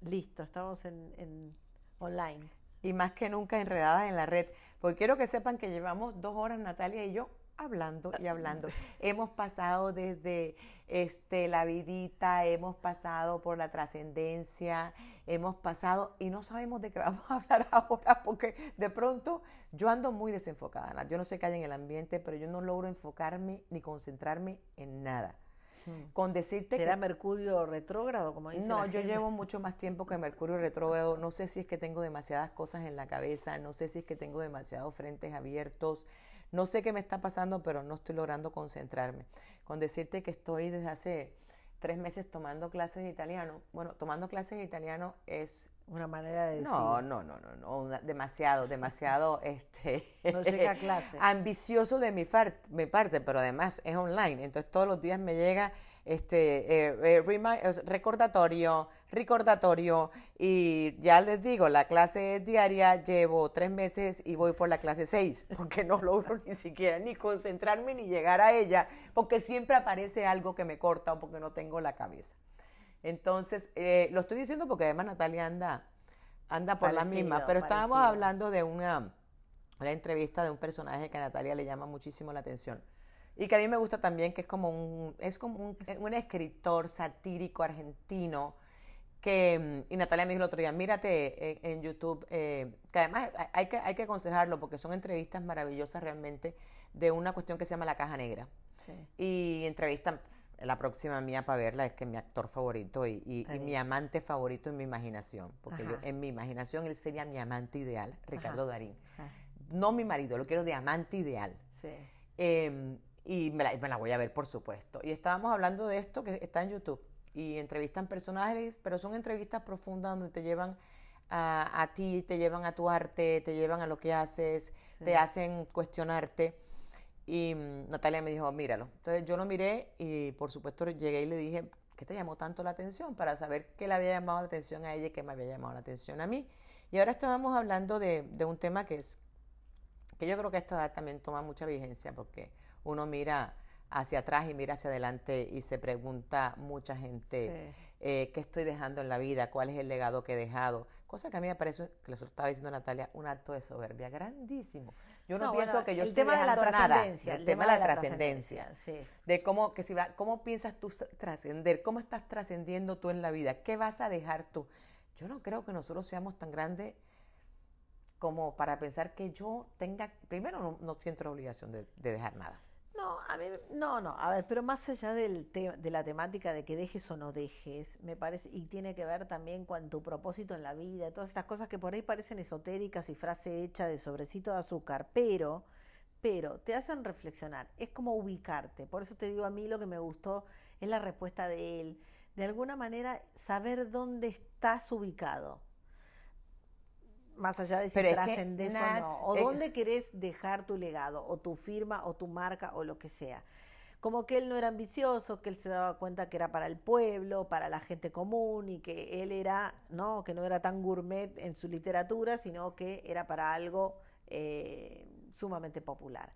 Listo, estamos en, en online. Y más que nunca enredadas en la red. Porque quiero que sepan que llevamos dos horas, Natalia y yo, hablando y hablando. hemos pasado desde este, la vidita, hemos pasado por la trascendencia, hemos pasado y no sabemos de qué vamos a hablar ahora porque de pronto yo ando muy desenfocada. Yo no sé qué hay en el ambiente, pero yo no logro enfocarme ni concentrarme en nada. Hmm. Con decirte ¿Será que... Mercurio retrógrado, como dice No, yo gente? llevo mucho más tiempo que Mercurio retrógrado. No sé si es que tengo demasiadas cosas en la cabeza, no sé si es que tengo demasiados frentes abiertos. No sé qué me está pasando, pero no estoy logrando concentrarme. Con decirte que estoy desde hace tres meses tomando clases de italiano. Bueno, tomando clases de italiano es Una manera de decir. no, no, no, no, no, una- demasiado, demasiado, este, No llega a clase. ambicioso de mi, far- mi parte, pero además es online, entonces todos los días me llega este eh, eh, recordatorio, recordatorio, y ya les digo, la clase es diaria, llevo tres meses y voy por la clase seis, porque no logro ni siquiera ni concentrarme ni llegar a ella, porque siempre aparece algo que me corta o porque no tengo la cabeza. Entonces, eh, lo estoy diciendo porque además Natalia anda, anda por la Parecido, misma, pero estábamos parecido. hablando de una, una entrevista de un personaje que a Natalia le llama muchísimo la atención. Y que a mí me gusta también, que es como un, es como un, un escritor satírico argentino, que, y Natalia me dijo el otro día, mírate eh, en YouTube, eh, que además hay- hay que, hay que aconsejarlo porque son entrevistas maravillosas realmente de una cuestión que se llama La Caja Negra Sí. y entrevistan la próxima mía para verla es que es mi actor favorito y, y- y mi amante favorito en mi imaginación porque yo en mi imaginación él sería mi amante ideal Ricardo Ajá. Darín no mi marido lo quiero de amante ideal. Sí. Eh, y me la, me la voy a ver por supuesto. Y estábamos hablando de esto que está en YouTube y entrevistan personajes pero son entrevistas profundas donde te llevan a, a ti te llevan a tu arte te llevan a lo que haces Sí. te hacen cuestionarte y mm, Natalia me dijo, míralo. Entonces yo lo miré y por supuesto llegué y le dije, ¿qué te llamó tanto la atención? Para saber qué le había llamado la atención a ella y qué me había llamado la atención a mí. Y ahora estábamos hablando de, de un tema que es, que yo creo que a esta edad también toma mucha vigencia porque uno mira hacia atrás y mira hacia adelante y se pregunta mucha gente Sí. eh, qué estoy dejando en la vida, cuál es el legado que he dejado. Cosa que a mí me parece, que les estaba diciendo Natalia, un acto de soberbia grandísimo. Yo no, No, pienso bueno, que yo el estoy tema de la dejando nada. trascendencia, El tema de la trascendencia. sí. De cómo, que si va, cómo piensas tú trascender, cómo estás trascendiendo tú en la vida, qué vas a dejar tú. Yo no creo que nosotros seamos tan grandes como para pensar que yo tenga, primero no, no siento la obligación de, de dejar nada. No, a mí, no, no, a ver, pero más allá del te- de la temática de que dejes o no dejes, me parece, y tiene que ver también con tu propósito en la vida, todas estas cosas que por ahí parecen esotéricas y frase hecha de sobrecito de azúcar, pero, pero te hacen reflexionar, es como ubicarte, por eso te digo a mí lo que me gustó es la respuesta de él, de alguna manera saber dónde estás ubicado. Más allá de si Pero es que, trascendes o no, o es- dónde querés dejar tu legado, o tu firma, o tu marca, o lo que sea. Como que él no era ambicioso, que él se daba cuenta que era para el pueblo, para la gente común, y que él era, no, que no era tan gourmet en su literatura, sino que era para algo eh, sumamente popular.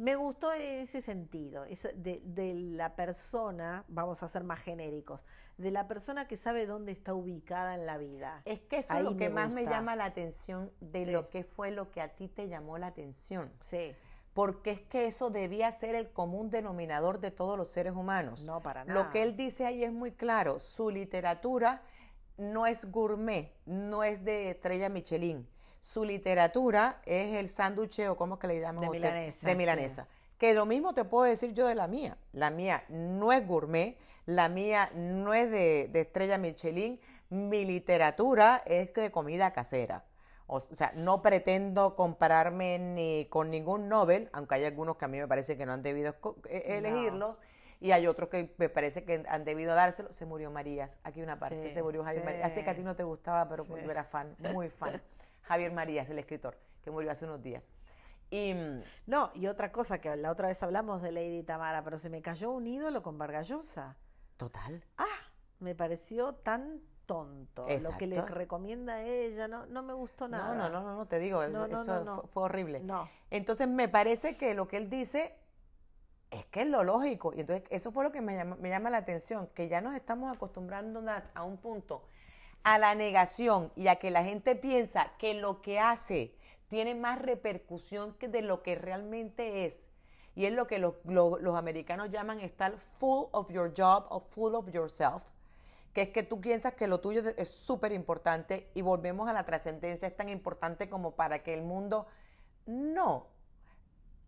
Me gustó ese sentido, de, de la persona, vamos a ser más genéricos, de la persona que sabe dónde está ubicada en la vida. Es que eso Ahí es lo que me más me llama la atención de Sí. lo que fue lo que a ti te llamó la atención. Sí, Porque es que eso debía ser el común denominador de todos los seres humanos. no para nada. Lo que él dice ahí es muy claro. Su literatura no es gourmet, no es de estrella Michelin. Su literatura es el sándwich o como que le llaman De usted? milanesa, De sí. milanesa. Que lo mismo te puedo decir yo de la mía. La mía no es gourmet, la mía no es de, de estrella Michelin. Mi literatura es de comida casera. O sea, no pretendo compararme ni con ningún Nobel, aunque hay algunos que a mí me parece que no han debido No. elegirlos, y hay otros que me parece que han debido dárselo. Se murió Marías, aquí una parte, Sí, se murió Javier sí. Marías. Así que a ti no te gustaba, pero Sí. yo era fan, muy fan. Javier Marías, el escritor, que murió hace unos días. Y mm, No, y otra cosa que la otra vez hablamos de Lady Tamara, pero se me cayó un ídolo con Vargallosa. total, Ah, me pareció tan tonto. Lo que le recomienda a ella, no, no me gustó nada. no, no, no, no, no, te digo, eso, No, no, eso no, no. Fue, fue horrible. No. Entonces me parece que lo que él dice es que es lo lógico. Y entonces eso fue lo que me llama, me llama la atención, que ya nos estamos acostumbrando a un punto a la negación y a que la gente piensa que lo que hace tiene más repercusión que de lo que realmente es. Y es lo que los, los americanos llaman estar full of your job o full of yourself, que es que tú piensas que lo tuyo es súper importante y volvemos a la trascendencia, es tan importante como para que el mundo... No,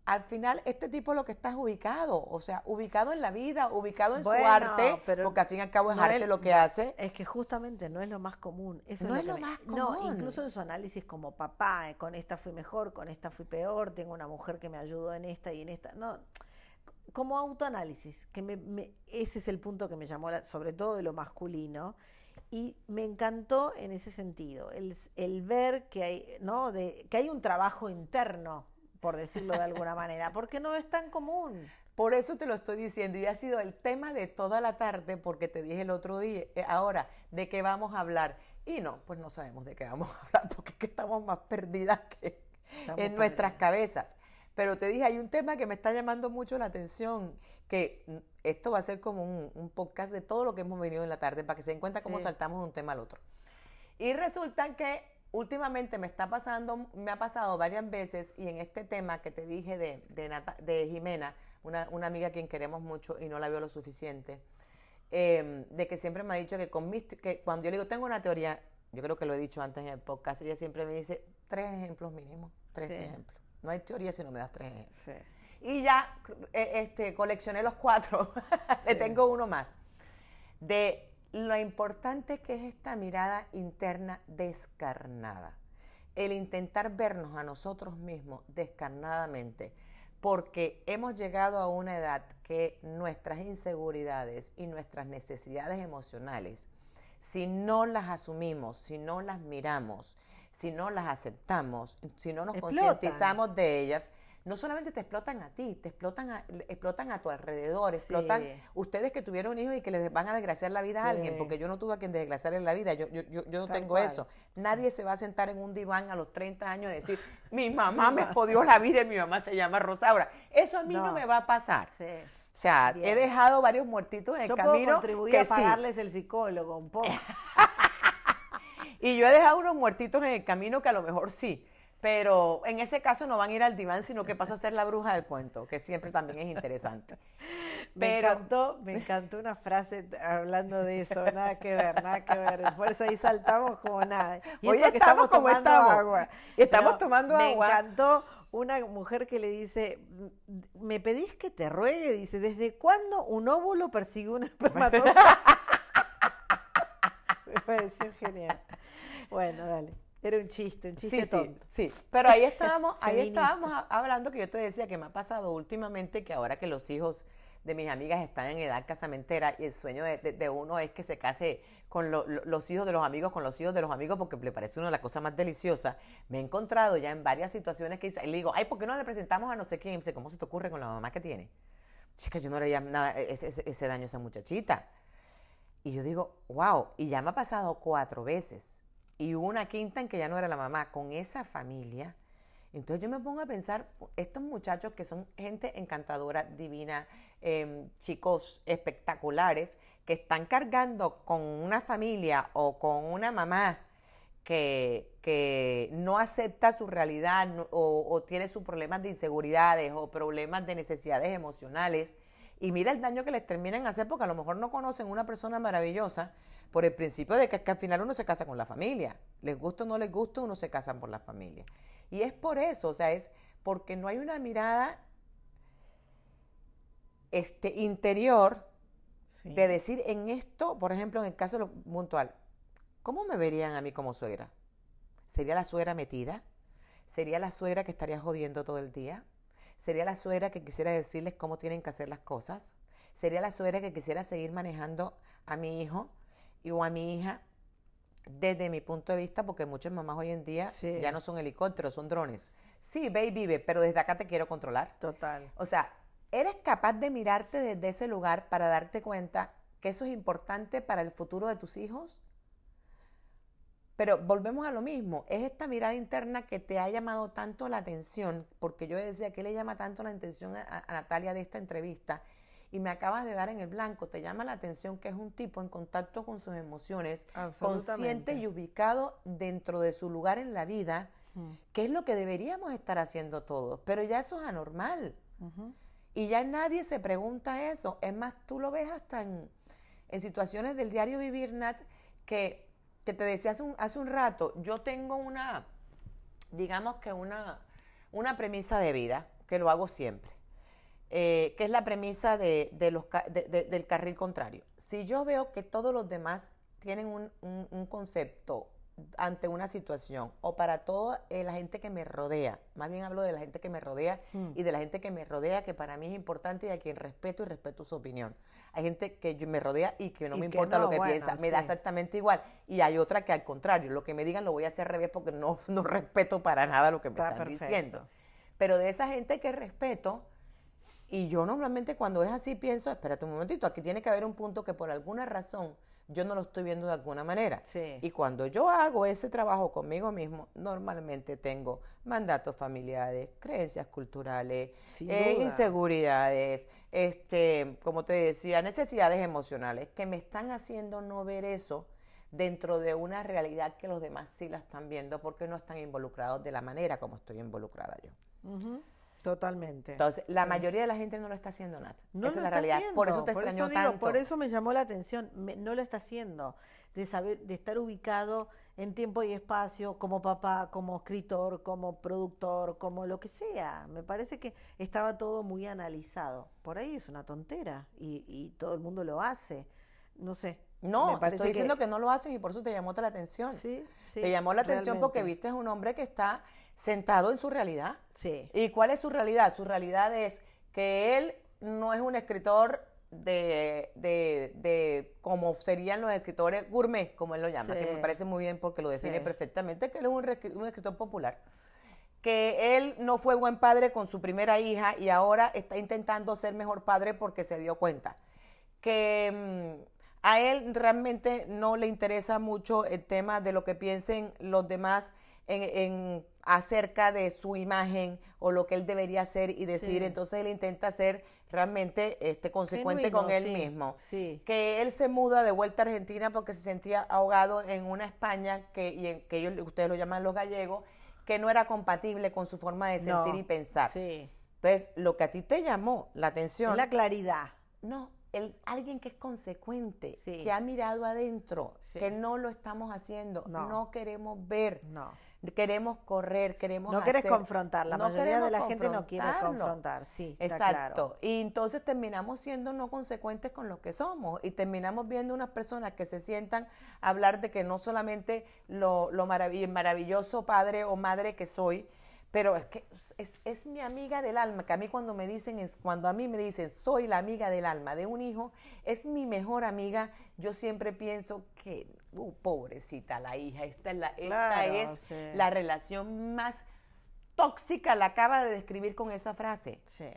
al final este tipo lo que está es ubicado, o sea, ubicado en la vida, ubicado en su arte, porque al fin y al cabo es arte lo que hace. Es que justamente no es lo más común. Eso no es lo, más común. No, incluso en su análisis como papá, eh, con esta fui mejor, con esta fui peor, tengo una mujer que me ayudó en esta y en esta. No, como autoanálisis, que me, ese es el punto que me llamó, sobre todo de lo masculino. Y me encantó en ese sentido, el, el ver que hay, ¿no? De, que hay un trabajo interno por decirlo de alguna manera, porque no es tan común. Por eso te lo estoy diciendo y ha sido el tema de toda la tarde porque te dije el otro día, eh, ahora, ¿de qué vamos a hablar? Y no, pues no sabemos de qué vamos a hablar porque es que estamos más perdidas que en nuestras cabezas. Pero te dije, hay un tema que me está llamando mucho la atención, que esto va a ser como un, podcast de todo lo que hemos venido en la tarde para que se den cuenta cómo saltamos de un tema al otro. Y resulta que últimamente me está pasando, me ha pasado varias veces y en este tema que te dije de, de, Jimena, una, amiga a quien queremos mucho y no la veo lo suficiente, em, de que siempre me ha dicho que, con que cuando yo le digo, tengo una teoría, yo creo que lo he dicho antes en el podcast, ella siempre me dice tres ejemplos mínimos, tres ejemplos. No hay teoría si no me das tres ejemplos. Y ya eh, este, coleccioné los cuatro, le tengo uno más. De lo importante que es esta mirada interna descarnada, el intentar vernos a nosotros mismos descarnadamente, porque hemos llegado a una edad que nuestras inseguridades y nuestras necesidades emocionales, si no las asumimos, si no las miramos, si no las aceptamos, si no nos concientizamos de ellas, no solamente te explotan a ti, te explotan a, explotan a tu alrededor, explotan ustedes que tuvieron hijos y que les van a desgraciar la vida a alguien, porque yo no tuve a quien desgraciarle la vida, yo, yo, yo, no tengo eso. Nadie se va a sentar en un diván a los 30 años y decir, mi mamá me jodió la vida y mi mamá se llama Rosaura. Eso a mí no, me va a pasar. O sea, he dejado varios muertitos en el camino. Puedo contribuir a pagarles el psicólogo un poco. y yo he dejado unos muertitos en el camino que a lo mejor sí pero en ese caso no van a ir al diván, sino que paso a ser la bruja del cuento, que siempre también es interesante. me encantó, me encantó una frase hablando de eso, nada que ver, nada que ver. Por eso ahí saltamos como nada. Y Hoy estamos, estamos, tomando agua. Estamos tomando agua. Me encantó una mujer que le dice, ¿me pedís que te ruegue? Dice, ¿desde cuándo un óvulo persigue un espermatozoide? me pareció genial. Bueno, dale. Era un chiste, un chiste sí, Sí, pero ahí estábamos, ahí estábamos hablando que yo te decía que me ha pasado últimamente que ahora que los hijos de mis amigas están en edad casamentera y el sueño de, uno es que se case con los hijos de los amigos, con los hijos de los amigos, porque le parece una de las cosas más deliciosas. Me he encontrado ya en varias situaciones que le digo, ay, ¿por qué no le presentamos a no sé quién? ¿cómo se te ocurre con la mamá que tiene? Chica, yo no le haría nada, e, ese, ese daño a esa muchachita. Y yo digo, wow, y ya me ha pasado cuatro veces y una quinta en que ya no era la mamá, con esa familia. Entonces yo me pongo a pensar, estos muchachos que son gente encantadora, divina, em, chicos espectaculares, que están cargando con una familia o con una mamá que, que no acepta su realidad o, o, tiene sus problemas de inseguridades o problemas de necesidades emocionales. Y mira el daño que les terminan hacer porque a lo mejor no conocen una persona maravillosa, por el principio de que, al final uno se casa con la familia. Les gusta o no les gusta, uno se casan por la familia. Y es por eso, o sea, es porque no hay una mirada este, interior de decir en esto, por ejemplo, en el caso lo puntual, ¿cómo me verían a mí como suegra? ¿Sería la suegra metida? ¿Sería la suegra que estaría jodiendo todo el día? ¿Sería la suegra que quisiera decirles cómo tienen que hacer las cosas? ¿Sería la suegra que quisiera seguir manejando a mi hijo y o a mi hija desde mi punto de vista, porque muchas mamás hoy en día ya no son helicópteros, son drones. Sí, ve y vive, pero desde acá te quiero controlar. Total. O sea, eres capaz de mirarte desde ese lugar para darte cuenta que eso es importante para el futuro de tus hijos. Pero volvemos a lo mismo, es esta mirada interna que te ha llamado tanto la atención, porque yo decía que le llama tanto la atención a, a Natalia de esta entrevista, y me acabas de dar en el blanco. Te llama la atención que es un tipo en contacto con sus emociones, consciente y ubicado dentro de su lugar en la vida, mm. que es lo que deberíamos estar haciendo todos. Pero ya eso es anormal. Y ya nadie se pregunta eso. Es más, tú lo ves hasta en, situaciones del diario vivir, Nat, que, te decía hace un, hace un rato, yo tengo una, digamos que una, una premisa de vida, que lo hago siempre, eh, que es la premisa de, los, del carril contrario. Si yo veo que todos los demás tienen un, un concepto ante una situación o para toda eh, la gente que me rodea, más bien hablo de la gente que me rodea hmm. y de la gente que me rodea, que para mí es importante y a quien respeto y respeto su opinión. Hay gente que me rodea y que no me importa lo que piensa, me da exactamente igual. Y hay otra que al contrario, lo que me digan lo voy a hacer al revés porque no, no respeto para nada lo que me están diciendo. Pero de esa gente que respeto, y yo normalmente cuando es así pienso, espérate un momentito, aquí tiene que haber un punto que por alguna razón yo no lo estoy viendo de alguna manera. Y cuando yo hago ese trabajo conmigo mismo, normalmente tengo mandatos familiares, creencias culturales, eh, inseguridades, este, como te decía, necesidades emocionales que me están haciendo no ver eso dentro de una realidad que los demás sí la están viendo porque no están involucrados de la manera como estoy involucrada yo. Totalmente. Entonces, la mayoría de la gente no lo está haciendo, Nat. No Esa es la realidad. Por eso te por extrañó tanto. Por eso me llamó la atención. no lo está haciendo. De saber, de estar ubicado en tiempo y espacio, como papá, como escritor, como productor, como lo que sea. Me parece que estaba todo muy analizado. Por ahí es una tontera y, y todo el mundo lo hace. No sé. No, te estoy diciendo que... no lo hacen y por eso te llamó la atención. Sí, sí te llamó la atención porque viste es un hombre que está sentado en su realidad. Sí. ¿Y cuál es su realidad? Su realidad es que él no es un escritor de, de, de como serían los escritores gourmet, como él lo llama, que me parece muy bien porque lo define perfectamente, que él es un, un, escritor popular. Que él no fue buen padre con su primera hija y ahora está intentando ser mejor padre porque se dio cuenta. Que mm, a él realmente no le interesa mucho el tema de lo que piensen los demás en, acerca de su imagen o lo que él debería hacer y decir. Entonces él intenta ser realmente este, consecuente con él mismo. Que él se muda de vuelta a Argentina porque se sentía ahogado en una España que, y que ellos, ustedes lo llaman los gallegos, que no era compatible con su forma de sentir y pensar. Entonces, lo que a ti te llamó la atención. la claridad. No, el, alguien que es consecuente, que ha mirado adentro, que no lo estamos haciendo, no, queremos ver. No queremos correr, queremos No quieres confrontar, la mayoría de la gente no quiere confrontar, sí. Exacto. Y entonces terminamos siendo no consecuentes con lo que somos y terminamos viendo unas personas que se sientan a hablar de que no solamente lo, lo maravilloso padre o madre que soy, pero es que es, mi amiga del alma, que a mí cuando me dicen, es, cuando a mí me dicen, soy la amiga del alma de un hijo, es mi mejor amiga, yo siempre pienso que, uh, pobrecita la hija, esta es, la, esta es la relación más tóxica, la acaba de describir con esa frase. Sí.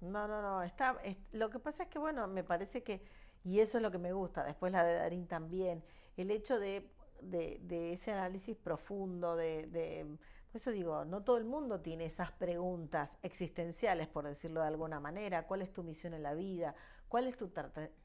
No, no, no, está, lo que pasa es que, bueno, me parece que, y eso es lo que me gusta, después la de Darín también, el hecho de, de, ese análisis profundo, de por eso digo, no todo el mundo tiene esas preguntas existenciales, por decirlo de alguna manera. ¿Cuál es tu misión en la vida? ¿Cuál es tu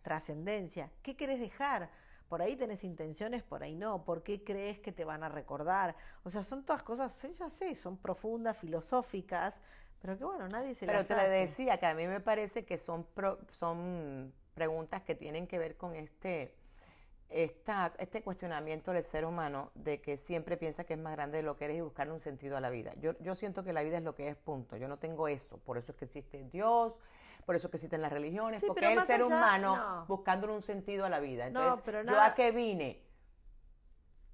trascendencia? ¿Qué querés dejar? Por ahí tenés intenciones, por ahí no. ¿Por qué crees que te van a recordar? O sea, son todas cosas, ya sé, son profundas, filosóficas, pero que bueno, nadie se pero te decía que a mí me parece que son, son preguntas que tienen que ver con este esta, este cuestionamiento del ser humano de que siempre piensa que es más grande de lo que eres y buscarle un sentido a la vida. Yo, yo siento que la vida es lo que es, punto. Yo no tengo eso. Por eso es que existe Dios, por eso es que existen las religiones, porque es el ser humano buscándole un sentido a la vida. Entonces, ¿yo a qué vine?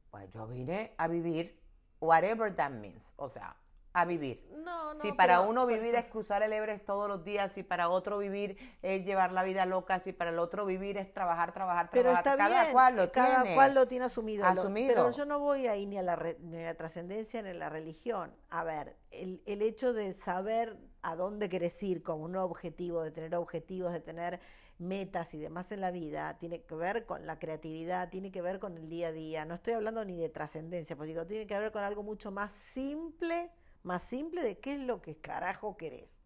Pues yo vine a vivir whatever that means. O sea, a vivir. No, no, si para uno vivir es cruzar el Everest todos los días, si para otro vivir es llevar la vida loca, si para el otro vivir es trabajar, trabajar, pero trabajar, cada cual lo cada tiene. cual lo tiene asumido. asumido. Pero yo no voy ahí ni a la, ni a la trascendencia ni a la religión. A ver, el, el hecho de saber a dónde querés ir con un objetivo, de tener objetivos, de tener metas y demás en la vida, tiene que ver con la creatividad, tiene que ver con el día a día. No estoy hablando ni de trascendencia, pues digo, tiene que ver con algo mucho más simple más simple de qué es lo que carajo querés.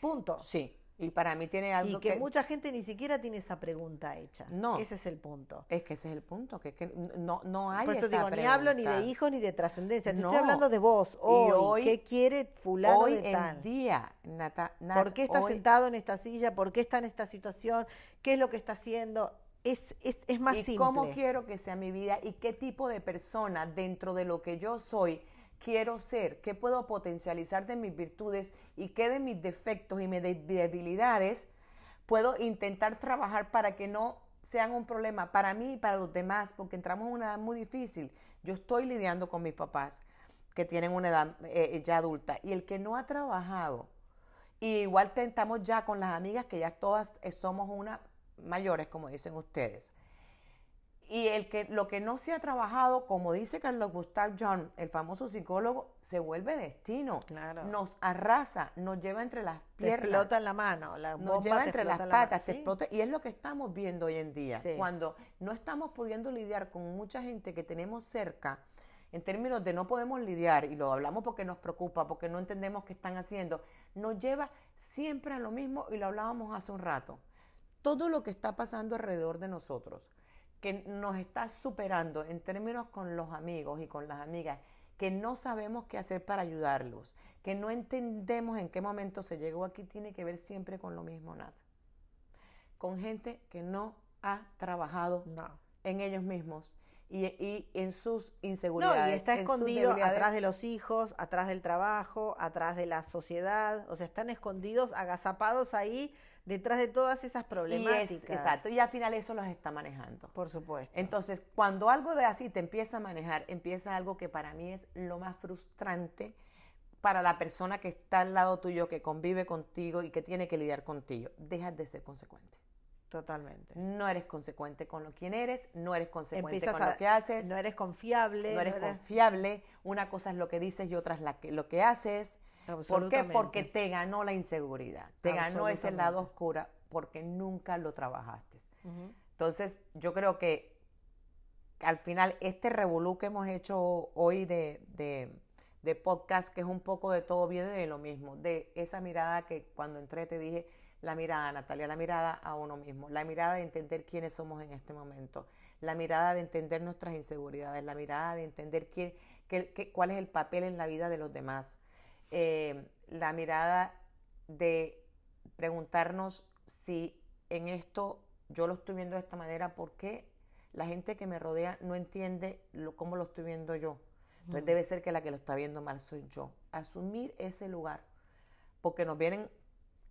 Punto. Sí. Y para mí tiene algo y que, mucha gente ni siquiera tiene esa pregunta hecha. No. Ese es el punto. Es que ese es el punto, que, que no, no hay Por eso digo, ni hablo ni de hijos ni de trascendencia. Te estoy hablando de vos, hoy, ¿Qué quiere fulano hoy de tal? en día, Nata, ¿Por qué está sentado en esta silla? ¿Por qué está en esta situación? ¿Qué es lo que está haciendo? Es, es, es más ¿Y simple. cómo quiero que sea mi vida? ¿Y qué tipo de persona dentro de lo que yo soy quiero ser, qué puedo potencializar de mis virtudes y qué de mis defectos y mis debilidades puedo intentar trabajar para que no sean un problema para mí y para los demás, porque entramos en una edad muy difícil. Yo estoy lidiando con mis papás que tienen una edad eh, ya adulta y el que no ha trabajado, y igual tentamos ya con las amigas que ya todas eh, somos una mayores, como dicen ustedes y el que, lo que no se ha trabajado, como dice Carlos Gustav John, el famoso psicólogo, se vuelve destino. Nos arrasa, nos lleva entre las piernas. Te explota en la mano, la nos lleva entre las patas, te explota. Y es lo que estamos viendo hoy en día. Cuando no estamos pudiendo lidiar con mucha gente que tenemos cerca, en términos de no podemos lidiar, y lo hablamos porque nos preocupa, porque no entendemos qué están haciendo, nos lleva siempre a lo mismo, y lo hablábamos hace un rato. Todo lo que está pasando alrededor de nosotros que nos está superando en términos con los amigos y con las amigas, que no sabemos qué hacer para ayudarlos, que no entendemos en qué momento se llegó aquí, tiene que ver siempre con lo mismo, Nat. Con gente que no ha trabajado en ellos mismos y, en sus inseguridades. No, y está escondido atrás de los hijos, atrás del trabajo, atrás de la sociedad, o sea, están escondidos, agazapados ahí detrás de todas esas problemáticas. exacto, y al final eso los está manejando. Por supuesto. Entonces, cuando algo de así te empieza a manejar, empieza algo que para mí es lo más frustrante para la persona que está al lado tuyo, que convive contigo y que tiene que lidiar contigo. Dejas de ser consecuente. Totalmente. No eres consecuente con lo quien eres, no eres consecuente con lo que haces. No eres confiable. No eres, confiable. Una cosa es lo que dices y otra es la que, lo que haces. ¿Por qué? Porque te ganó la inseguridad, te ganó ese lado oscuro porque nunca lo trabajaste. Entonces, yo creo que al final este revolú que hemos hecho hoy de, de, podcast, que es un poco de todo, viene de lo mismo, de esa mirada que cuando entré te dije, la mirada, Natalia, la mirada a uno mismo, la mirada de entender quiénes somos en este momento, la mirada de entender nuestras inseguridades, la mirada de entender quién, cuál es el papel en la vida de los demás, eh, la mirada de preguntarnos si en esto yo lo estoy viendo de esta manera, ¿por qué la gente que me rodea no entiende lo, cómo lo estoy viendo yo? Entonces debe ser que la que lo está viendo mal soy yo. Asumir ese lugar, porque nos vienen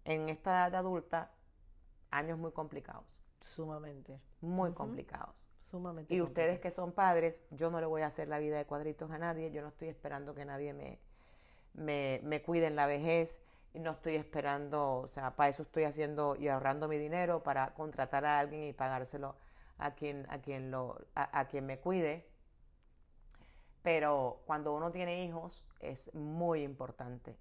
en esta edad adulta años muy complicados. Sumamente. Muy complicados. Sumamente. Y ustedes que son padres, yo no le voy a hacer la vida de cuadritos a nadie, yo no estoy esperando que nadie me, me, me cuide en la vejez y no estoy esperando, o sea, para eso estoy haciendo y ahorrando mi dinero para contratar a alguien y pagárselo a quien, a quien, lo, a, quien me cuide. Pero cuando uno tiene hijos es muy importante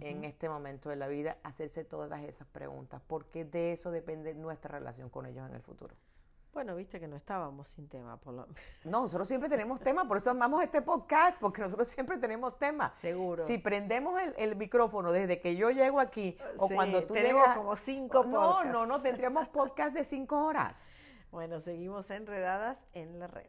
en este momento de la vida hacerse todas esas preguntas, porque de eso depende nuestra relación con ellos en el futuro. Bueno, viste que no estábamos sin tema. Por lo... No, nosotros siempre tenemos tema, por eso amamos este podcast, porque nosotros siempre tenemos tema. Seguro. Si prendemos el, micrófono desde que yo llego aquí o cuando tú tenemos llegas... como cinco No, no, no, tendríamos podcast de cinco horas. Bueno, seguimos enredadas en la red.